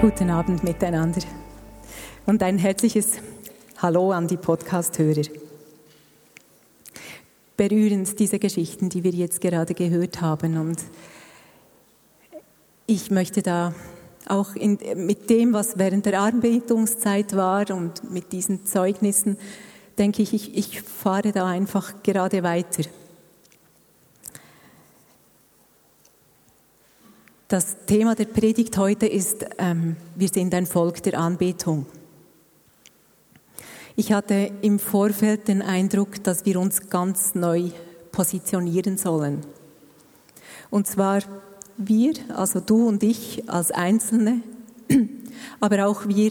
Guten Abend miteinander und ein herzliches Hallo an die Podcast-Hörer. Berührend diese Geschichten, die wir jetzt gerade gehört haben und ich möchte da auch in, mit dem, was während der Anbetungszeit war und mit diesen Zeugnissen, denke ich, ich, ich fahre da einfach gerade weiter. Das Thema der Predigt heute ist, ähm, wir sind ein Volk der Anbetung. Ich hatte im Vorfeld den Eindruck, dass wir uns ganz neu positionieren sollen. Und zwar wir, also du und ich als Einzelne, aber auch wir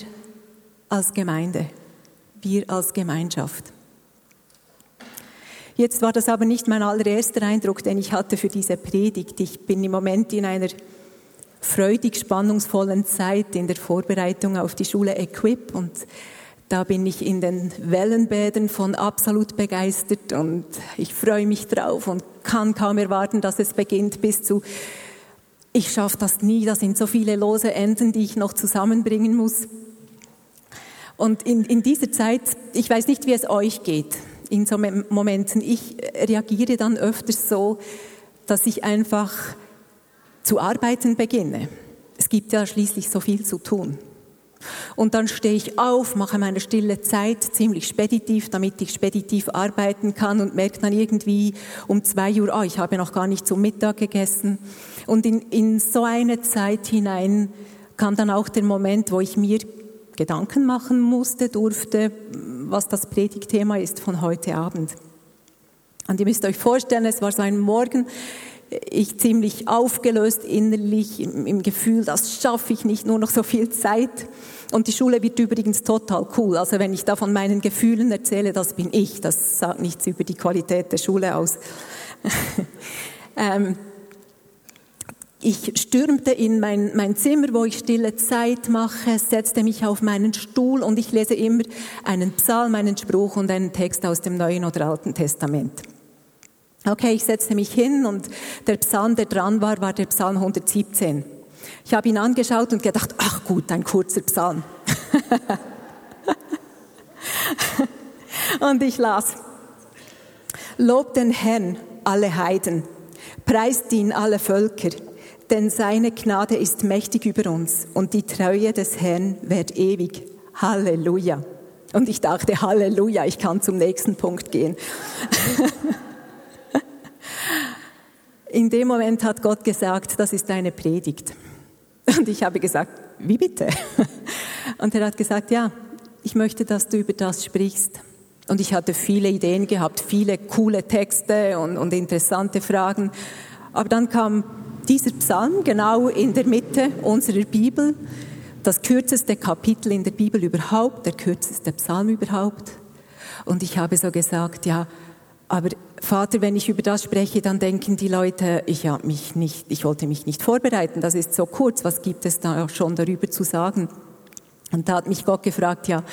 als Gemeinde, wir als Gemeinschaft. Jetzt war das aber nicht mein allererster Eindruck, den ich hatte für diese Predigt. Ich bin im Moment in einer freudig spannungsvollen Zeit in der Vorbereitung auf die Schule Equip und da bin ich in den Wellenbädern von absolut begeistert und ich freue mich drauf und kann kaum erwarten, dass es beginnt bis zu ich schaffe das nie, da sind so viele lose Enden, die ich noch zusammenbringen muss. Und in, in dieser Zeit, ich weiß nicht, wie es euch geht, in so Momenten, ich reagiere dann öfters so, dass ich einfach zu arbeiten beginne. Es gibt ja schließlich so viel zu tun. Und dann stehe ich auf, mache meine stille Zeit ziemlich speditiv, damit ich speditiv arbeiten kann und merke dann irgendwie um zwei Uhr, oh, ich habe noch gar nicht zum Mittag gegessen. Und in, in so eine Zeit hinein kam dann auch der Moment, wo ich mir Gedanken machen musste, durfte, was das Predigtthema ist von heute Abend. Und ihr müsst euch vorstellen, es war so ein Morgen, ich ziemlich aufgelöst innerlich im, Gefühl, das schaffe ich nicht, nur noch so viel Zeit. Und die Schule wird übrigens total cool. Also wenn ich da von meinen Gefühlen erzähle, das bin ich. Das sagt nichts über die Qualität der Schule aus. ähm, ich stürmte in mein, mein Zimmer, wo ich stille Zeit mache, setzte mich auf meinen Stuhl und ich lese immer einen Psalm, einen Spruch und einen Text aus dem Neuen oder Alten Testament. Okay, ich setzte mich hin und der Psalm, der dran war, war der Psalm 117. Ich habe ihn angeschaut und gedacht, ach gut, ein kurzer Psalm. und ich las, Lob den Herrn, alle Heiden, preist ihn alle Völker, denn seine Gnade ist mächtig über uns und die Treue des Herrn wird ewig. Halleluja. Und ich dachte, Halleluja, ich kann zum nächsten Punkt gehen. In dem Moment hat Gott gesagt, das ist eine Predigt. Und ich habe gesagt, wie bitte? Und er hat gesagt, ja, ich möchte, dass du über das sprichst. Und ich hatte viele Ideen gehabt, viele coole Texte und, und interessante Fragen. Aber dann kam dieser Psalm genau in der Mitte unserer Bibel, das kürzeste Kapitel in der Bibel überhaupt, der kürzeste Psalm überhaupt. Und ich habe so gesagt, ja, aber Vater, wenn ich über das spreche, dann denken die Leute, ich habe mich nicht, ich wollte mich nicht vorbereiten. Das ist so kurz. Was gibt es da auch schon darüber zu sagen? Und da hat mich Gott gefragt, ja,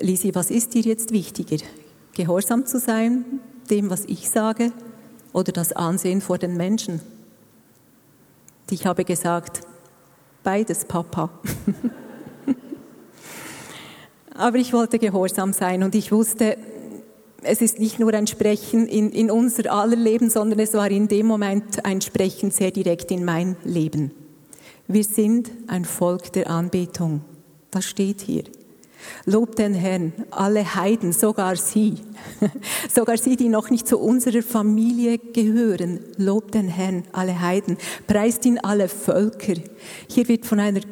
Lisi, was ist dir jetzt wichtiger? Gehorsam zu sein, dem, was ich sage, oder das Ansehen vor den Menschen? Ich habe gesagt, beides, Papa. Aber ich wollte gehorsam sein und ich wusste, es ist nicht nur ein Sprechen in, in unser aller Leben, sondern es war in dem Moment ein Sprechen sehr direkt in mein Leben. Wir sind ein Volk der Anbetung. Das steht hier. Lobt den Herrn, alle Heiden, sogar sie, sogar sie, die noch nicht zu unserer Familie gehören. Lobt den Herrn, alle Heiden, preist ihn alle Völker. Hier wird von einer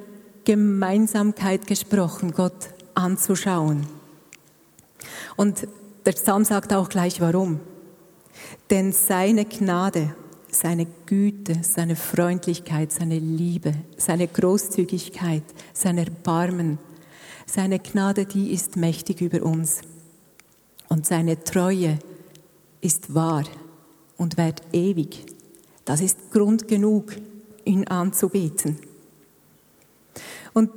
Gemeinsamkeit gesprochen, Gott anzuschauen. Und der Psalm sagt auch gleich warum. Denn seine Gnade, seine Güte, seine Freundlichkeit, seine Liebe, seine Großzügigkeit, sein Erbarmen, seine Gnade, die ist mächtig über uns. Und seine Treue ist wahr und währt ewig. Das ist Grund genug, ihn anzubeten. Und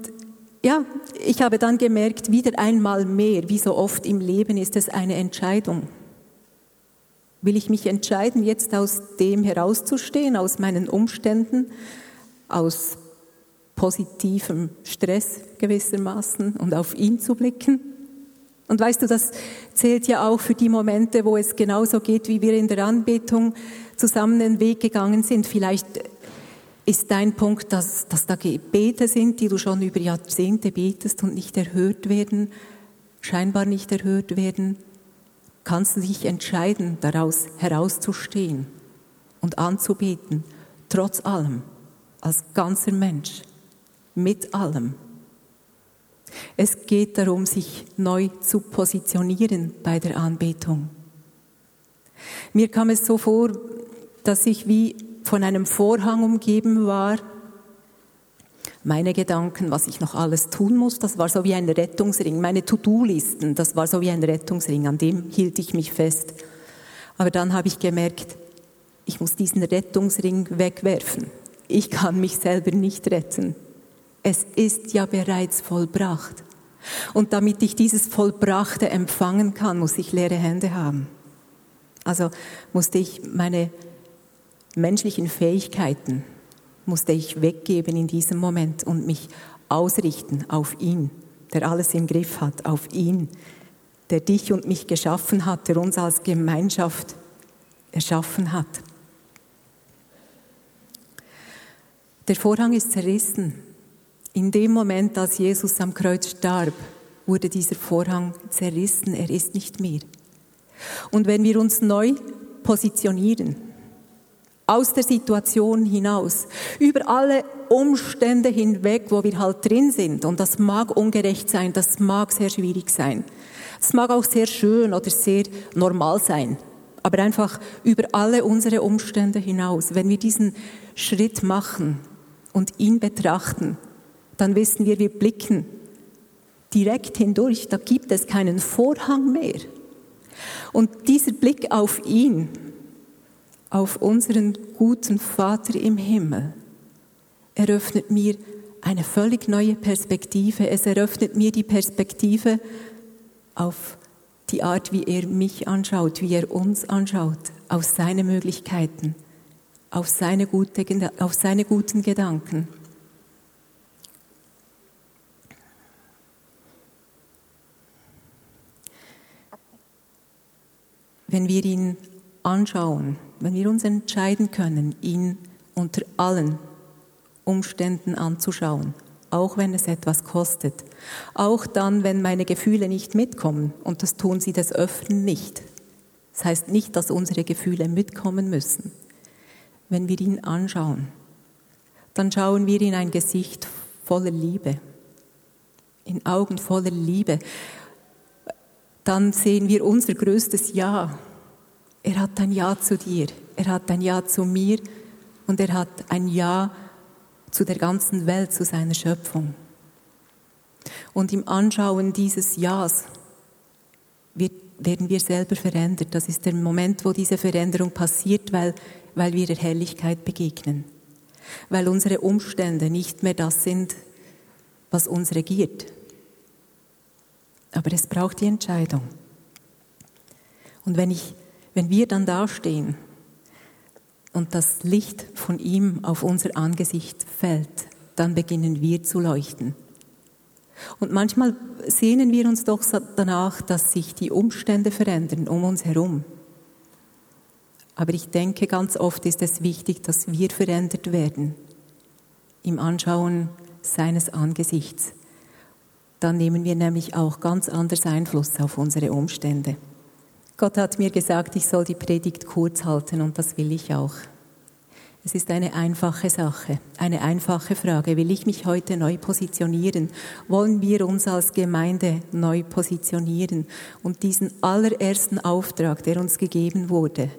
ja, ich habe dann gemerkt, wieder einmal mehr, wie so oft im Leben ist es eine Entscheidung. Will ich mich entscheiden, jetzt aus dem herauszustehen, aus meinen Umständen, aus positivem Stress gewissermaßen und auf ihn zu blicken? Und weißt du, das zählt ja auch für die Momente, wo es genauso geht, wie wir in der Anbetung zusammen den Weg gegangen sind. Vielleicht ist dein Punkt, dass, dass da Gebete sind, die du schon über Jahrzehnte betest und nicht erhört werden, scheinbar nicht erhört werden, kannst du dich entscheiden, daraus herauszustehen und anzubeten, trotz allem, als ganzer Mensch, mit allem. Es geht darum, sich neu zu positionieren bei der Anbetung. Mir kam es so vor, dass ich wie von einem Vorhang umgeben war. Meine Gedanken, was ich noch alles tun muss, das war so wie ein Rettungsring. Meine To-Do-Listen, das war so wie ein Rettungsring, an dem hielt ich mich fest. Aber dann habe ich gemerkt, ich muss diesen Rettungsring wegwerfen. Ich kann mich selber nicht retten. Es ist ja bereits vollbracht. Und damit ich dieses Vollbrachte empfangen kann, muss ich leere Hände haben. Also musste ich meine menschlichen Fähigkeiten musste ich weggeben in diesem Moment und mich ausrichten auf ihn, der alles im Griff hat, auf ihn, der dich und mich geschaffen hat, der uns als Gemeinschaft erschaffen hat. Der Vorhang ist zerrissen. In dem Moment, als Jesus am Kreuz starb, wurde dieser Vorhang zerrissen. Er ist nicht mehr. Und wenn wir uns neu positionieren, aus der Situation hinaus, über alle Umstände hinweg, wo wir halt drin sind. Und das mag ungerecht sein, das mag sehr schwierig sein. Das mag auch sehr schön oder sehr normal sein. Aber einfach über alle unsere Umstände hinaus. Wenn wir diesen Schritt machen und ihn betrachten, dann wissen wir, wir blicken direkt hindurch. Da gibt es keinen Vorhang mehr. Und dieser Blick auf ihn, auf unseren guten Vater im Himmel eröffnet mir eine völlig neue Perspektive. Es eröffnet mir die Perspektive auf die Art, wie er mich anschaut, wie er uns anschaut, auf seine Möglichkeiten, auf seine, gute, auf seine guten Gedanken. Wenn wir ihn anschauen, wenn wir uns entscheiden können, ihn unter allen Umständen anzuschauen, auch wenn es etwas kostet, auch dann, wenn meine Gefühle nicht mitkommen, und das tun sie des Öfteren nicht. Das heißt nicht, dass unsere Gefühle mitkommen müssen. Wenn wir ihn anschauen, dann schauen wir in ein Gesicht voller Liebe, in Augen voller Liebe. Dann sehen wir unser größtes Ja er hat ein Ja zu dir, er hat ein Ja zu mir und er hat ein Ja zu der ganzen Welt, zu seiner Schöpfung. Und im Anschauen dieses Ja's werden wir selber verändert. Das ist der Moment, wo diese Veränderung passiert, weil, weil wir der Herrlichkeit begegnen. Weil unsere Umstände nicht mehr das sind, was uns regiert. Aber es braucht die Entscheidung. Und wenn ich wenn wir dann dastehen und das Licht von ihm auf unser Angesicht fällt, dann beginnen wir zu leuchten. Und manchmal sehnen wir uns doch danach, dass sich die Umstände verändern um uns herum. Aber ich denke, ganz oft ist es wichtig, dass wir verändert werden im Anschauen seines Angesichts. Dann nehmen wir nämlich auch ganz anders Einfluss auf unsere Umstände. Gott hat mir gesagt, ich soll die Predigt kurz halten und das will ich auch. Es ist eine einfache Sache, eine einfache Frage. Will ich mich heute neu positionieren? Wollen wir uns als Gemeinde neu positionieren und diesen allerersten Auftrag, der uns gegeben wurde,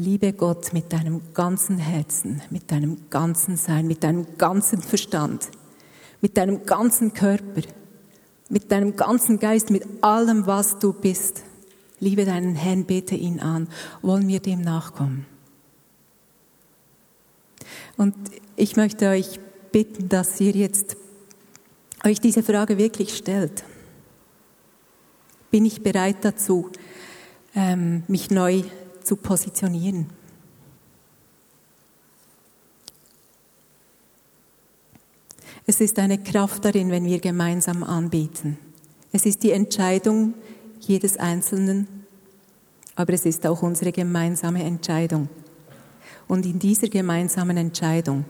Liebe Gott mit deinem ganzen Herzen, mit deinem ganzen Sein, mit deinem ganzen Verstand, mit deinem ganzen Körper, mit deinem ganzen Geist, mit allem, was du bist. Liebe deinen Herrn, bete ihn an. Wollen wir dem nachkommen? Und ich möchte euch bitten, dass ihr jetzt euch diese Frage wirklich stellt. Bin ich bereit dazu, ähm, mich neu zu positionieren? Es ist eine Kraft darin, wenn wir gemeinsam anbeten. Es ist die Entscheidung jedes Einzelnen, aber es ist auch unsere gemeinsame Entscheidung. Und in dieser gemeinsamen Entscheidung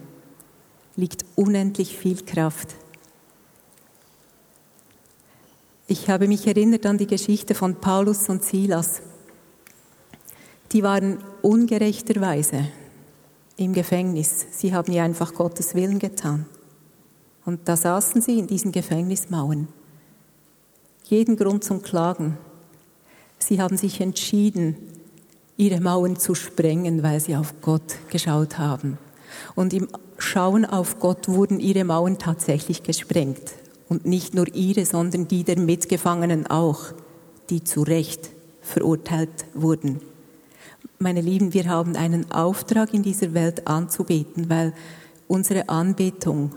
liegt unendlich viel Kraft. Ich habe mich erinnert an die Geschichte von Paulus und Silas. Die waren ungerechterweise im Gefängnis. Sie haben ja einfach Gottes Willen getan. Und da saßen sie in diesen Gefängnismauern. Jeden Grund zum Klagen. Sie haben sich entschieden, ihre Mauern zu sprengen, weil sie auf Gott geschaut haben. Und im Schauen auf Gott wurden ihre Mauern tatsächlich gesprengt. Und nicht nur ihre, sondern die der Mitgefangenen auch, die zu Recht verurteilt wurden. Meine Lieben, wir haben einen Auftrag in dieser Welt anzubeten, weil unsere Anbetung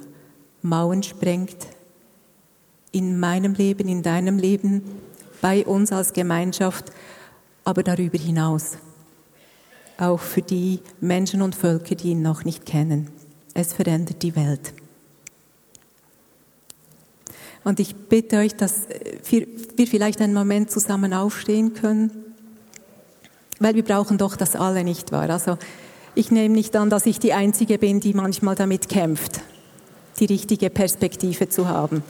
Mauern sprengt. In meinem Leben, in deinem Leben, bei uns als Gemeinschaft, aber darüber hinaus. Auch für die Menschen und Völker, die ihn noch nicht kennen. Es verändert die Welt. Und ich bitte euch, dass wir, vielleicht einen Moment zusammen aufstehen können, weil wir brauchen doch das alle, nicht wahr? Also ich nehme nicht an, dass ich die Einzige bin, die manchmal damit kämpft die richtige Perspektive zu haben.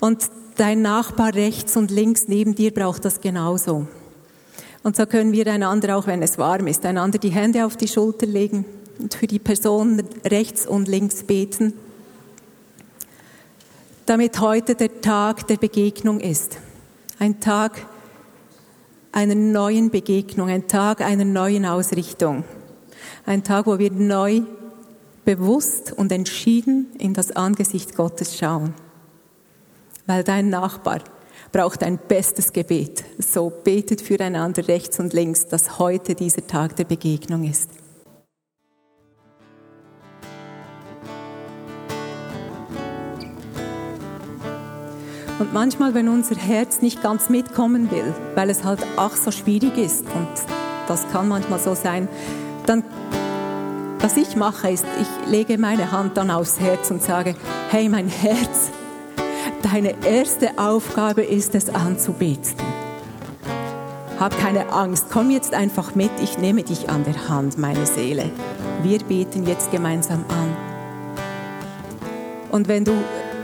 Und dein Nachbar rechts und links neben dir braucht das genauso. Und so können wir einander, auch wenn es warm ist, einander die Hände auf die Schulter legen und für die Person rechts und links beten, damit heute der Tag der Begegnung ist. Ein Tag einer neuen Begegnung, ein Tag einer neuen Ausrichtung. Ein Tag, wo wir neu bewusst und entschieden in das Angesicht Gottes schauen. Weil dein Nachbar braucht ein bestes Gebet. So betet füreinander rechts und links, dass heute dieser Tag der Begegnung ist. Und manchmal, wenn unser Herz nicht ganz mitkommen will, weil es halt ach so schwierig ist, und das kann manchmal so sein, dann was ich mache, ist, ich lege meine Hand dann aufs Herz und sage, hey mein Herz, deine erste Aufgabe ist es anzubeten. Hab keine Angst, komm jetzt einfach mit, ich nehme dich an der Hand, meine Seele. Wir beten jetzt gemeinsam an. Und wenn du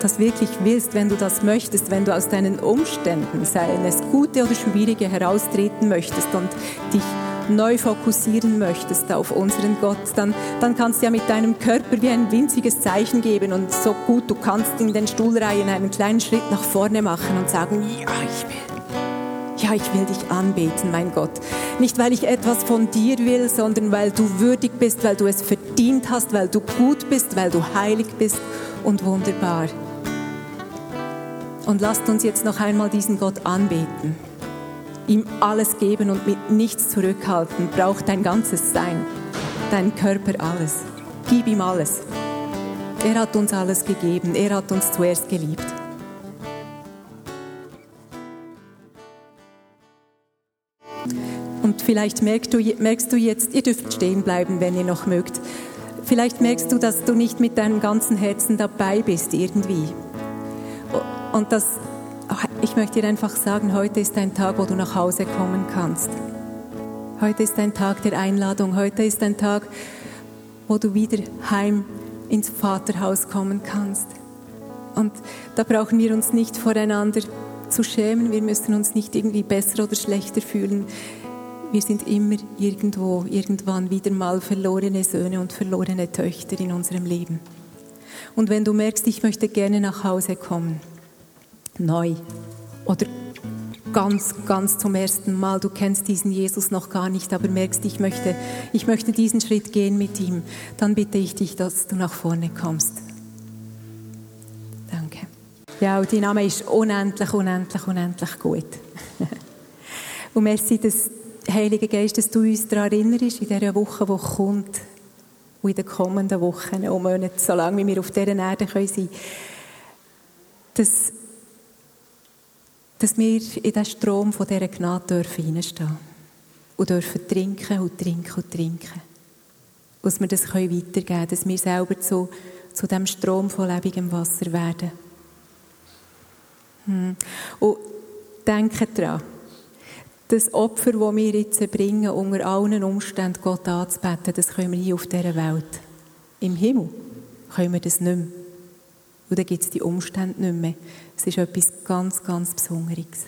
das wirklich willst, wenn du das möchtest, wenn du aus deinen Umständen, seien es gute oder schwierige, heraustreten möchtest und dich neu fokussieren möchtest auf unseren Gott, dann, dann kannst du ja mit deinem Körper wie ein winziges Zeichen geben und so gut du kannst in den Stuhlreihen einen kleinen Schritt nach vorne machen und sagen, ja, ich will. Ja, ich will dich anbeten, mein Gott. Nicht, weil ich etwas von dir will, sondern weil du würdig bist, weil du es verdient hast, weil du gut bist, weil du heilig bist und wunderbar. Und lasst uns jetzt noch einmal diesen Gott anbeten ihm alles geben und mit nichts zurückhalten, braucht dein ganzes Sein, dein Körper alles. Gib ihm alles. Er hat uns alles gegeben, er hat uns zuerst geliebt. Und vielleicht merkst du, merkst du jetzt, ihr dürft stehen bleiben, wenn ihr noch mögt. Vielleicht merkst du, dass du nicht mit deinem ganzen Herzen dabei bist irgendwie. Und dass ich möchte dir einfach sagen, heute ist ein Tag, wo du nach Hause kommen kannst. Heute ist ein Tag der Einladung. Heute ist ein Tag, wo du wieder heim ins Vaterhaus kommen kannst. Und da brauchen wir uns nicht voreinander zu schämen. Wir müssen uns nicht irgendwie besser oder schlechter fühlen. Wir sind immer irgendwo, irgendwann wieder mal verlorene Söhne und verlorene Töchter in unserem Leben. Und wenn du merkst, ich möchte gerne nach Hause kommen, neu oder ganz, ganz zum ersten Mal. Du kennst diesen Jesus noch gar nicht, aber merkst, ich möchte, ich möchte diesen Schritt gehen mit ihm. Dann bitte ich dich, dass du nach vorne kommst. Danke. Ja, und dein Name ist unendlich, unendlich, unendlich gut. und merci, dass Heilige Geist, dass du uns daran erinnerst, in dieser Woche, die kommt, und in den kommenden Wochen und Monaten, solange wir auf dieser Erde sein können, dass, dass wir in diesen Strom von dieser Gnade dürfen und dürfen trinken und trinken und trinken. Dass wir das weitergeben können, dass wir selber zu, zu diesem Strom von lebendem Wasser werden. Hm. Und denke daran, das Opfer, das wir jetzt bringen, unter allen Umständen Gott anzubeten, das können wir hier auf dieser Welt. Im Himmel können wir das nicht mehr. Und dann gibt es die Umstände nicht mehr. Es ist etwas ganz, ganz Besonderes.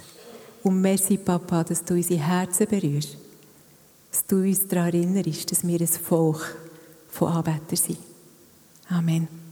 Und merci, Papa, dass du unsere Herzen berührst. Dass du uns daran erinnerst, dass wir ein Volk von Anbetern sind. Amen.